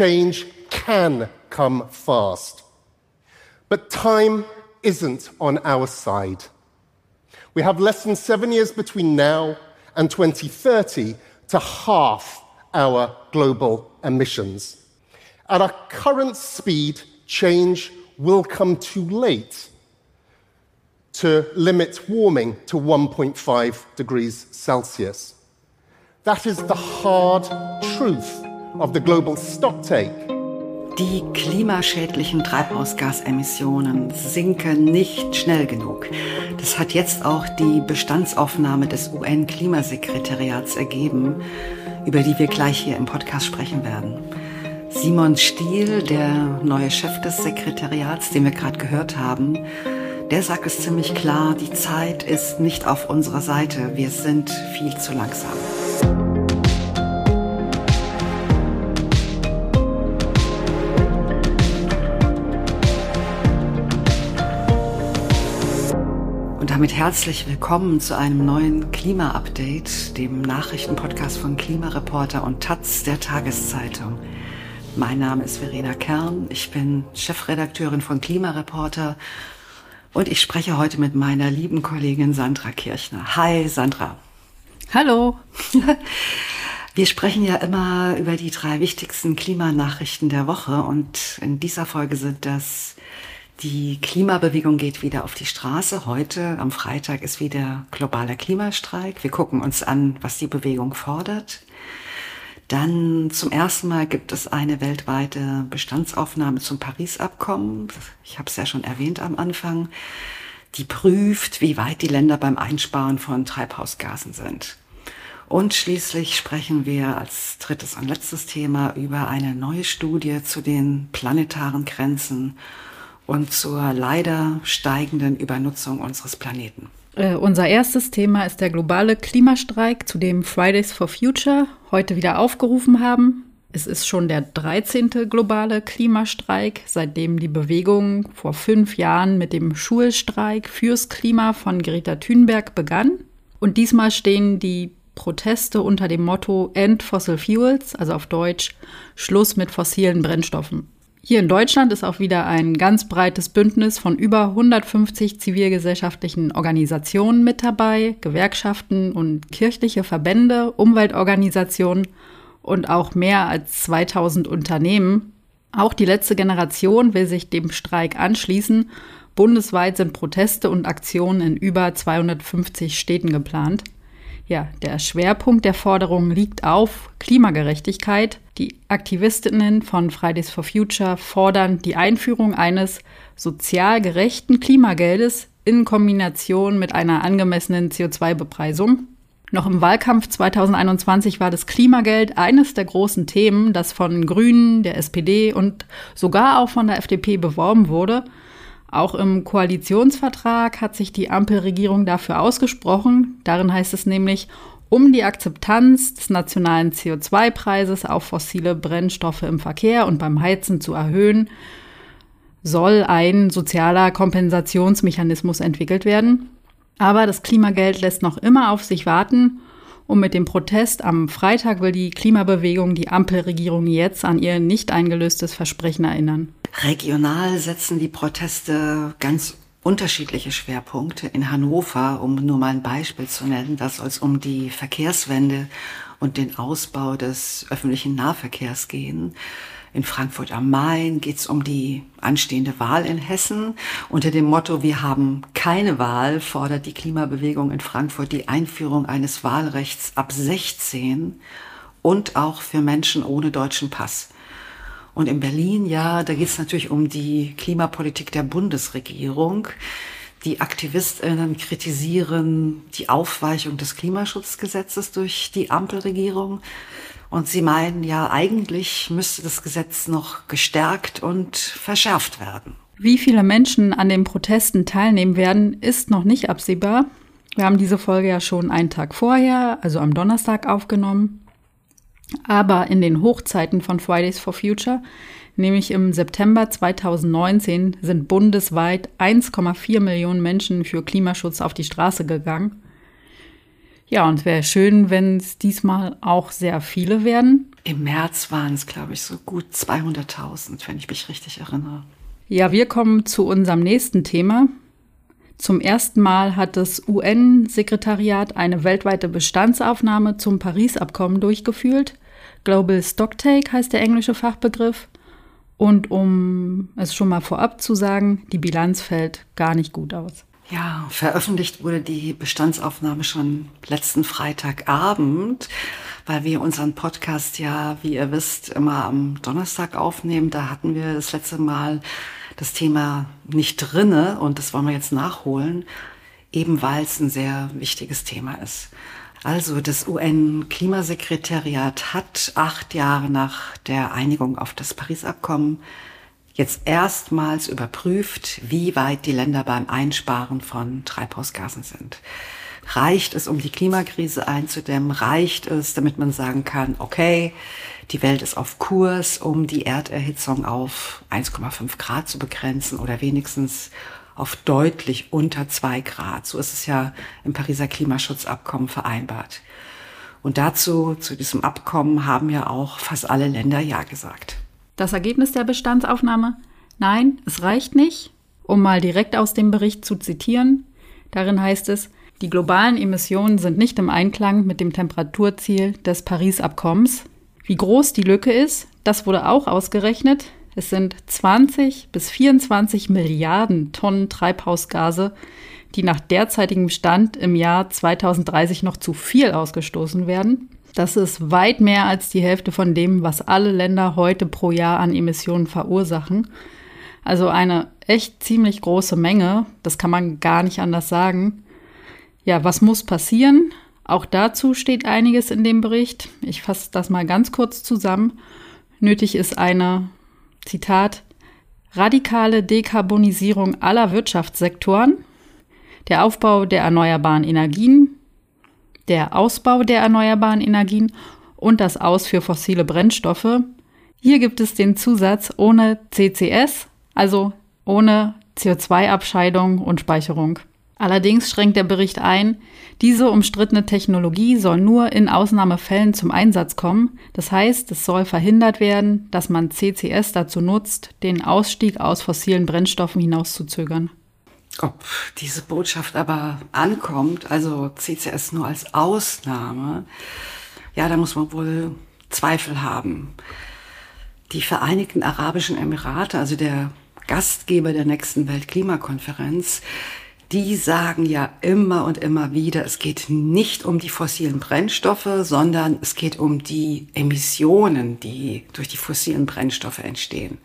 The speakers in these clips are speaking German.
change can come fast. But time isn't on our side. We have less than seven years between now and 2030 to halve our global emissions. At our current speed, change will come too late to limit warming to 1.5 degrees Celsius. That is the hard truth of the global stocktake. Die klimaschädlichen Treibhausgasemissionen sinken nicht schnell genug. Das hat jetzt auch die Bestandsaufnahme des UN-Klimasekretariats ergeben, über die wir gleich hier im Podcast sprechen werden. Simon Stiel, der neue Chef des Sekretariats, den wir gerade gehört haben, der sagt es ziemlich klar, die Zeit ist nicht auf unserer Seite, wir sind viel zu langsam. Damit herzlich willkommen zu einem neuen Klima-Update, dem Nachrichtenpodcast von Klimareporter und Taz der Tageszeitung. Mein Name ist Verena Kern, ich bin Chefredakteurin von Klimareporter und ich spreche heute mit meiner lieben Kollegin Sandra Kirchner. Hi Sandra. Hallo. Wir sprechen ja immer über die drei wichtigsten Klimanachrichten der Woche und in dieser Folge sind das die Klimabewegung geht wieder auf die Straße. Heute am Freitag ist wieder globaler Klimastreik. Wir gucken uns an, was die Bewegung fordert. Dann zum ersten Mal gibt es eine weltweite Bestandsaufnahme zum Paris-Abkommen. Ich habe es ja schon erwähnt am Anfang. Die prüft, wie weit die Länder beim Einsparen von Treibhausgasen sind. Und schließlich sprechen wir als drittes und letztes Thema über eine neue Studie zu den planetaren Grenzen und zur leider steigenden Übernutzung unseres Planeten. Äh, unser erstes Thema ist der globale Klimastreik, zu dem Fridays for Future heute wieder aufgerufen haben. Es ist schon der 13. globale Klimastreik, seitdem die Bewegung vor fünf Jahren mit dem Schulstreik fürs Klima von Greta Thunberg begann. Und diesmal stehen die Proteste unter dem Motto End Fossil Fuels, also auf Deutsch Schluss mit fossilen Brennstoffen. Hier in Deutschland ist auch wieder ein ganz breites Bündnis von über 150 zivilgesellschaftlichen Organisationen mit dabei, Gewerkschaften und kirchliche Verbände, Umweltorganisationen und auch mehr als 2000 Unternehmen. Auch die letzte Generation will sich dem Streik anschließen. Bundesweit sind Proteste und Aktionen in über 250 Städten geplant. Ja, der Schwerpunkt der Forderung liegt auf Klimagerechtigkeit. Die Aktivistinnen von Fridays for Future fordern die Einführung eines sozial gerechten Klimageldes in Kombination mit einer angemessenen CO2-Bepreisung. Noch im Wahlkampf 2021 war das Klimageld eines der großen Themen, das von Grünen, der SPD und sogar auch von der FDP beworben wurde. Auch im Koalitionsvertrag hat sich die Ampelregierung dafür ausgesprochen. Darin heißt es nämlich, um die Akzeptanz des nationalen CO2-Preises auf fossile Brennstoffe im Verkehr und beim Heizen zu erhöhen, soll ein sozialer Kompensationsmechanismus entwickelt werden. Aber das Klimageld lässt noch immer auf sich warten. Und mit dem Protest am Freitag will die Klimabewegung die Ampelregierung jetzt an ihr nicht eingelöstes Versprechen erinnern. Regional setzen die Proteste ganz unterschiedliche Schwerpunkte. In Hannover, um nur mal ein Beispiel zu nennen, da soll es um die Verkehrswende und den Ausbau des öffentlichen Nahverkehrs gehen. In Frankfurt am Main geht es um die anstehende Wahl in Hessen. Unter dem Motto Wir haben keine Wahl fordert die Klimabewegung in Frankfurt die Einführung eines Wahlrechts ab 16 und auch für Menschen ohne deutschen Pass. Und in Berlin, ja, da geht es natürlich um die Klimapolitik der Bundesregierung. Die Aktivistinnen kritisieren die Aufweichung des Klimaschutzgesetzes durch die Ampelregierung. Und sie meinen ja, eigentlich müsste das Gesetz noch gestärkt und verschärft werden. Wie viele Menschen an den Protesten teilnehmen werden, ist noch nicht absehbar. Wir haben diese Folge ja schon einen Tag vorher, also am Donnerstag, aufgenommen. Aber in den Hochzeiten von Fridays for Future, nämlich im September 2019, sind bundesweit 1,4 Millionen Menschen für Klimaschutz auf die Straße gegangen. Ja, und es wäre schön, wenn es diesmal auch sehr viele werden. Im März waren es, glaube ich, so gut 200.000, wenn ich mich richtig erinnere. Ja, wir kommen zu unserem nächsten Thema. Zum ersten Mal hat das UN-Sekretariat eine weltweite Bestandsaufnahme zum Paris-Abkommen durchgeführt. Global Stocktake heißt der englische Fachbegriff. Und um es schon mal vorab zu sagen, die Bilanz fällt gar nicht gut aus. Ja, veröffentlicht wurde die Bestandsaufnahme schon letzten Freitagabend, weil wir unseren Podcast ja, wie ihr wisst, immer am Donnerstag aufnehmen. Da hatten wir das letzte Mal das Thema nicht drinne und das wollen wir jetzt nachholen, eben weil es ein sehr wichtiges Thema ist. Also das UN-Klimasekretariat hat acht Jahre nach der Einigung auf das Paris-Abkommen jetzt erstmals überprüft, wie weit die Länder beim Einsparen von Treibhausgasen sind. Reicht es, um die Klimakrise einzudämmen? Reicht es, damit man sagen kann, okay, die Welt ist auf Kurs, um die Erderhitzung auf 1,5 Grad zu begrenzen oder wenigstens auf deutlich unter zwei Grad. So ist es ja im Pariser Klimaschutzabkommen vereinbart. Und dazu, zu diesem Abkommen, haben ja auch fast alle Länder Ja gesagt. Das Ergebnis der Bestandsaufnahme? Nein, es reicht nicht. Um mal direkt aus dem Bericht zu zitieren, darin heißt es, die globalen Emissionen sind nicht im Einklang mit dem Temperaturziel des Paris-Abkommens. Wie groß die Lücke ist, das wurde auch ausgerechnet. Es sind 20 bis 24 Milliarden Tonnen Treibhausgase, die nach derzeitigem Stand im Jahr 2030 noch zu viel ausgestoßen werden. Das ist weit mehr als die Hälfte von dem, was alle Länder heute pro Jahr an Emissionen verursachen. Also eine echt ziemlich große Menge, das kann man gar nicht anders sagen. Ja, was muss passieren? Auch dazu steht einiges in dem Bericht. Ich fasse das mal ganz kurz zusammen. Nötig ist eine Zitat, radikale Dekarbonisierung aller Wirtschaftssektoren, der Aufbau der erneuerbaren Energien, der Ausbau der erneuerbaren Energien und das Aus für fossile Brennstoffe. Hier gibt es den Zusatz ohne CCS, also ohne CO2-Abscheidung und Speicherung. Allerdings schränkt der Bericht ein, diese umstrittene Technologie soll nur in Ausnahmefällen zum Einsatz kommen. Das heißt, es soll verhindert werden, dass man CCS dazu nutzt, den Ausstieg aus fossilen Brennstoffen hinauszuzögern. Ob diese Botschaft aber ankommt, also CCS nur als Ausnahme, ja, da muss man wohl Zweifel haben. Die Vereinigten Arabischen Emirate, also der Gastgeber der nächsten Weltklimakonferenz, die sagen ja immer und immer wieder, es geht nicht um die fossilen Brennstoffe, sondern es geht um die Emissionen, die durch die fossilen Brennstoffe entstehen.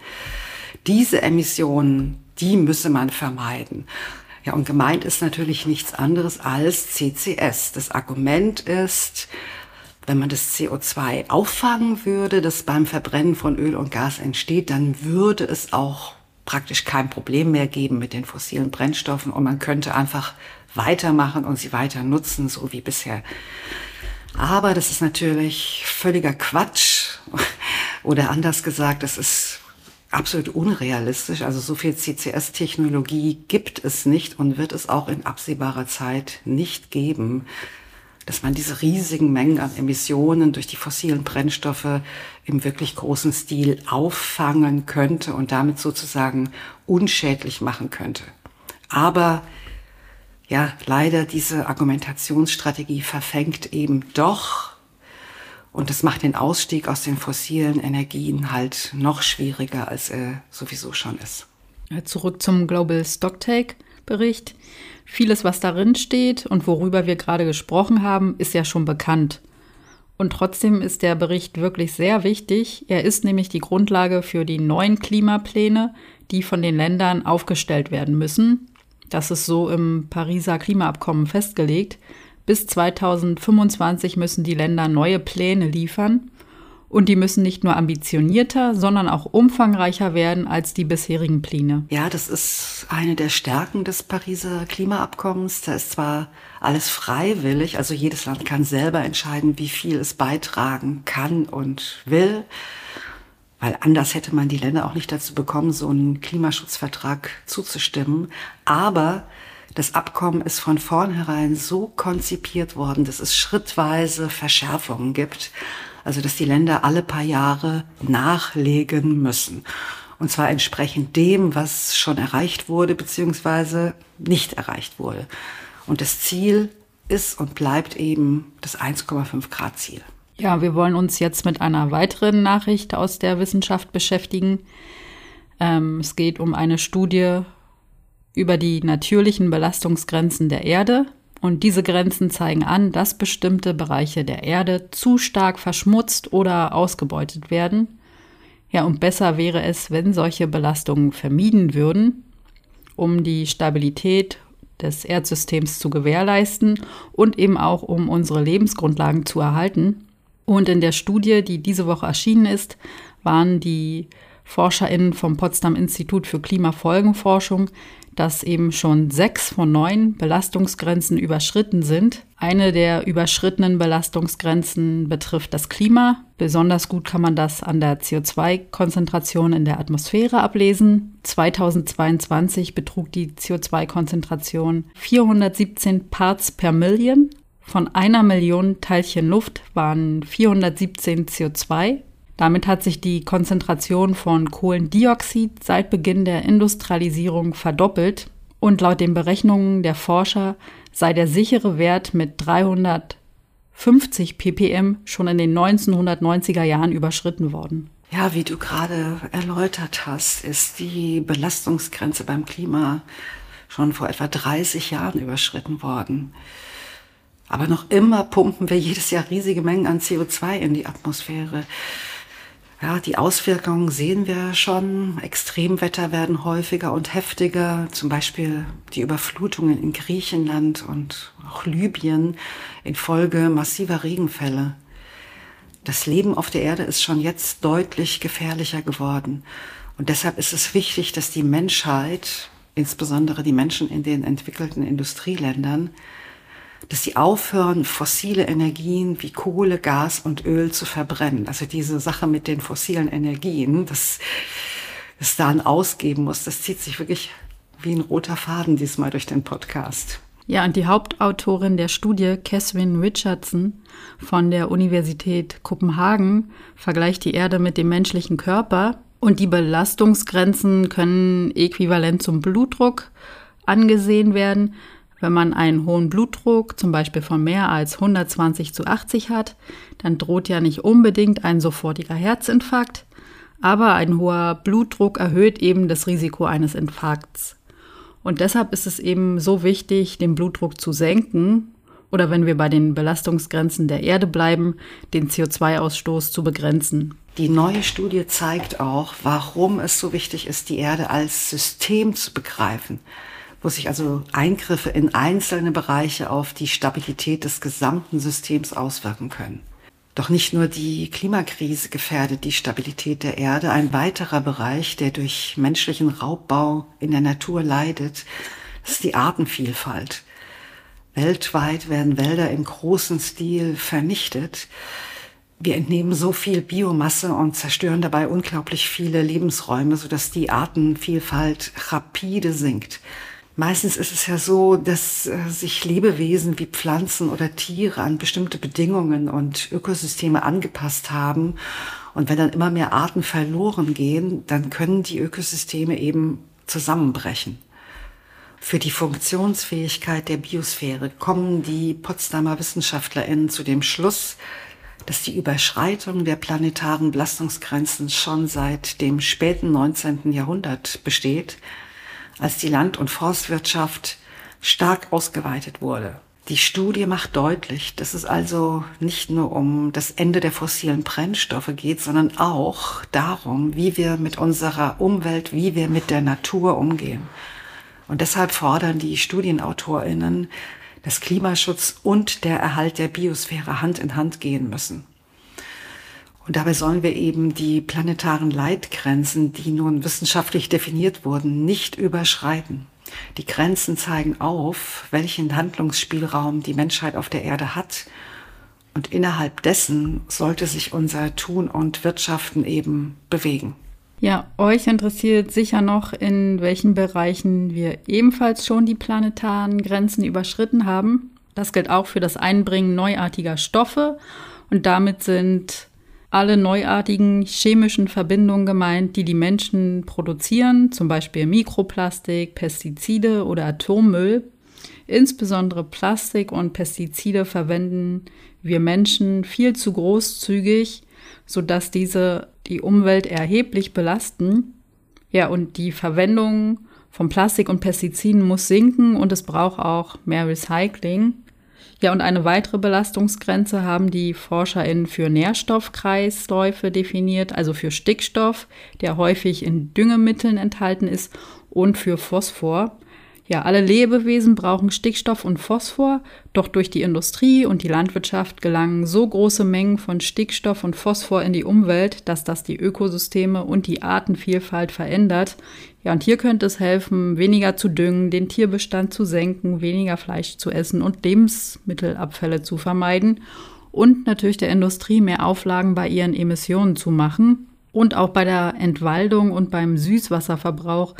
Diese Emissionen, die müsse man vermeiden. Ja, und gemeint ist natürlich nichts anderes als CCS. Das Argument ist, wenn man das CO2 auffangen würde, das beim Verbrennen von Öl und Gas entsteht, dann würde es auch praktisch kein Problem mehr geben mit den fossilen Brennstoffen und man könnte einfach weitermachen und sie weiter nutzen, so wie bisher. Aber das ist natürlich völliger Quatsch oder anders gesagt, das ist absolut unrealistisch. Also so viel CCS-Technologie gibt es nicht und wird es auch in absehbarer Zeit nicht geben dass man diese riesigen Mengen an Emissionen durch die fossilen Brennstoffe im wirklich großen Stil auffangen könnte und damit sozusagen unschädlich machen könnte. Aber ja, leider diese Argumentationsstrategie verfängt eben doch und das macht den Ausstieg aus den fossilen Energien halt noch schwieriger, als er sowieso schon ist. Zurück zum Global Stocktake Bericht. Vieles, was darin steht und worüber wir gerade gesprochen haben, ist ja schon bekannt. Und trotzdem ist der Bericht wirklich sehr wichtig. Er ist nämlich die Grundlage für die neuen Klimapläne, die von den Ländern aufgestellt werden müssen. Das ist so im Pariser Klimaabkommen festgelegt. Bis 2025 müssen die Länder neue Pläne liefern. Und die müssen nicht nur ambitionierter, sondern auch umfangreicher werden als die bisherigen Pläne. Ja, das ist eine der Stärken des Pariser Klimaabkommens. Da ist zwar alles freiwillig, also jedes Land kann selber entscheiden, wie viel es beitragen kann und will, weil anders hätte man die Länder auch nicht dazu bekommen, so einen Klimaschutzvertrag zuzustimmen. Aber Das Abkommen ist von vornherein so konzipiert worden, dass es schrittweise Verschärfungen gibt. Also, dass die Länder alle paar Jahre nachlegen müssen. Und zwar entsprechend dem, was schon erreicht wurde, beziehungsweise nicht erreicht wurde. Und das Ziel ist und bleibt eben das 1,5 Grad Ziel. Ja, wir wollen uns jetzt mit einer weiteren Nachricht aus der Wissenschaft beschäftigen. Ähm, es geht um eine Studie über die natürlichen Belastungsgrenzen der Erde. Und diese Grenzen zeigen an, dass bestimmte Bereiche der Erde zu stark verschmutzt oder ausgebeutet werden. Ja, und besser wäre es, wenn solche Belastungen vermieden würden, um die Stabilität des Erdsystems zu gewährleisten und eben auch um unsere Lebensgrundlagen zu erhalten. Und in der Studie, die diese Woche erschienen ist, waren die ForscherInnen vom Potsdam Institut für Klimafolgenforschung, dass eben schon sechs von neun Belastungsgrenzen überschritten sind. Eine der überschrittenen Belastungsgrenzen betrifft das Klima. Besonders gut kann man das an der CO2-Konzentration in der Atmosphäre ablesen. 2022 betrug die CO2-Konzentration 417 Parts per Million. Von einer Million Teilchen Luft waren 417 CO2. Damit hat sich die Konzentration von Kohlendioxid seit Beginn der Industrialisierung verdoppelt und laut den Berechnungen der Forscher sei der sichere Wert mit 350 ppm schon in den 1990er Jahren überschritten worden. Ja, wie du gerade erläutert hast, ist die Belastungsgrenze beim Klima schon vor etwa 30 Jahren überschritten worden. Aber noch immer pumpen wir jedes Jahr riesige Mengen an CO2 in die Atmosphäre. Ja, die Auswirkungen sehen wir schon. Extremwetter werden häufiger und heftiger. Zum Beispiel die Überflutungen in Griechenland und auch Libyen infolge massiver Regenfälle. Das Leben auf der Erde ist schon jetzt deutlich gefährlicher geworden. Und deshalb ist es wichtig, dass die Menschheit, insbesondere die Menschen in den entwickelten Industrieländern, dass sie aufhören, fossile Energien wie Kohle, Gas und Öl zu verbrennen. Also diese Sache mit den fossilen Energien, dass es da ein Ausgeben muss, das zieht sich wirklich wie ein roter Faden diesmal durch den Podcast. Ja, und die Hauptautorin der Studie, Catherine Richardson von der Universität Kopenhagen, vergleicht die Erde mit dem menschlichen Körper und die Belastungsgrenzen können äquivalent zum Blutdruck angesehen werden. Wenn man einen hohen Blutdruck, zum Beispiel von mehr als 120 zu 80 hat, dann droht ja nicht unbedingt ein sofortiger Herzinfarkt, aber ein hoher Blutdruck erhöht eben das Risiko eines Infarkts. Und deshalb ist es eben so wichtig, den Blutdruck zu senken oder wenn wir bei den Belastungsgrenzen der Erde bleiben, den CO2-Ausstoß zu begrenzen. Die neue Studie zeigt auch, warum es so wichtig ist, die Erde als System zu begreifen wo sich also Eingriffe in einzelne Bereiche auf die Stabilität des gesamten Systems auswirken können. Doch nicht nur die Klimakrise gefährdet die Stabilität der Erde. Ein weiterer Bereich, der durch menschlichen Raubbau in der Natur leidet, ist die Artenvielfalt. Weltweit werden Wälder im großen Stil vernichtet. Wir entnehmen so viel Biomasse und zerstören dabei unglaublich viele Lebensräume, sodass die Artenvielfalt rapide sinkt. Meistens ist es ja so, dass äh, sich Lebewesen wie Pflanzen oder Tiere an bestimmte Bedingungen und Ökosysteme angepasst haben. Und wenn dann immer mehr Arten verloren gehen, dann können die Ökosysteme eben zusammenbrechen. Für die Funktionsfähigkeit der Biosphäre kommen die Potsdamer Wissenschaftlerinnen zu dem Schluss, dass die Überschreitung der planetaren Belastungsgrenzen schon seit dem späten 19. Jahrhundert besteht als die Land- und Forstwirtschaft stark ausgeweitet wurde. Die Studie macht deutlich, dass es also nicht nur um das Ende der fossilen Brennstoffe geht, sondern auch darum, wie wir mit unserer Umwelt, wie wir mit der Natur umgehen. Und deshalb fordern die Studienautorinnen, dass Klimaschutz und der Erhalt der Biosphäre Hand in Hand gehen müssen. Und dabei sollen wir eben die planetaren Leitgrenzen, die nun wissenschaftlich definiert wurden, nicht überschreiten. Die Grenzen zeigen auf, welchen Handlungsspielraum die Menschheit auf der Erde hat. Und innerhalb dessen sollte sich unser Tun und Wirtschaften eben bewegen. Ja, euch interessiert sicher noch, in welchen Bereichen wir ebenfalls schon die planetaren Grenzen überschritten haben. Das gilt auch für das Einbringen neuartiger Stoffe und damit sind alle neuartigen chemischen Verbindungen gemeint, die die Menschen produzieren, zum Beispiel Mikroplastik, Pestizide oder Atommüll. Insbesondere Plastik und Pestizide verwenden wir Menschen viel zu großzügig, sodass diese die Umwelt erheblich belasten. Ja, und die Verwendung von Plastik und Pestiziden muss sinken und es braucht auch mehr Recycling. Ja, und eine weitere Belastungsgrenze haben die ForscherInnen für Nährstoffkreisläufe definiert, also für Stickstoff, der häufig in Düngemitteln enthalten ist, und für Phosphor. Ja, alle Lebewesen brauchen Stickstoff und Phosphor, doch durch die Industrie und die Landwirtschaft gelangen so große Mengen von Stickstoff und Phosphor in die Umwelt, dass das die Ökosysteme und die Artenvielfalt verändert. Ja, und hier könnte es helfen, weniger zu düngen, den Tierbestand zu senken, weniger Fleisch zu essen und Lebensmittelabfälle zu vermeiden und natürlich der Industrie mehr Auflagen bei ihren Emissionen zu machen. Und auch bei der Entwaldung und beim Süßwasserverbrauch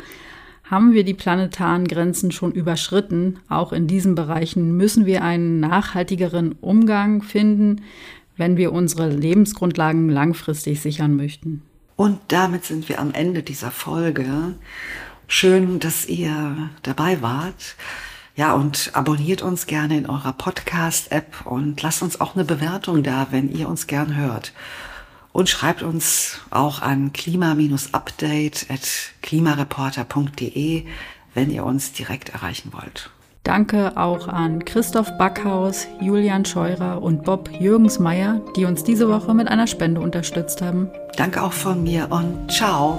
haben wir die planetaren Grenzen schon überschritten. Auch in diesen Bereichen müssen wir einen nachhaltigeren Umgang finden, wenn wir unsere Lebensgrundlagen langfristig sichern möchten. Und damit sind wir am Ende dieser Folge. Schön, dass ihr dabei wart. Ja, und abonniert uns gerne in eurer Podcast-App und lasst uns auch eine Bewertung da, wenn ihr uns gern hört und schreibt uns auch an klima-update at klimareporter.de, wenn ihr uns direkt erreichen wollt. Danke auch an Christoph Backhaus, Julian Scheurer und Bob Jürgensmeier, die uns diese Woche mit einer Spende unterstützt haben. Danke auch von mir und ciao.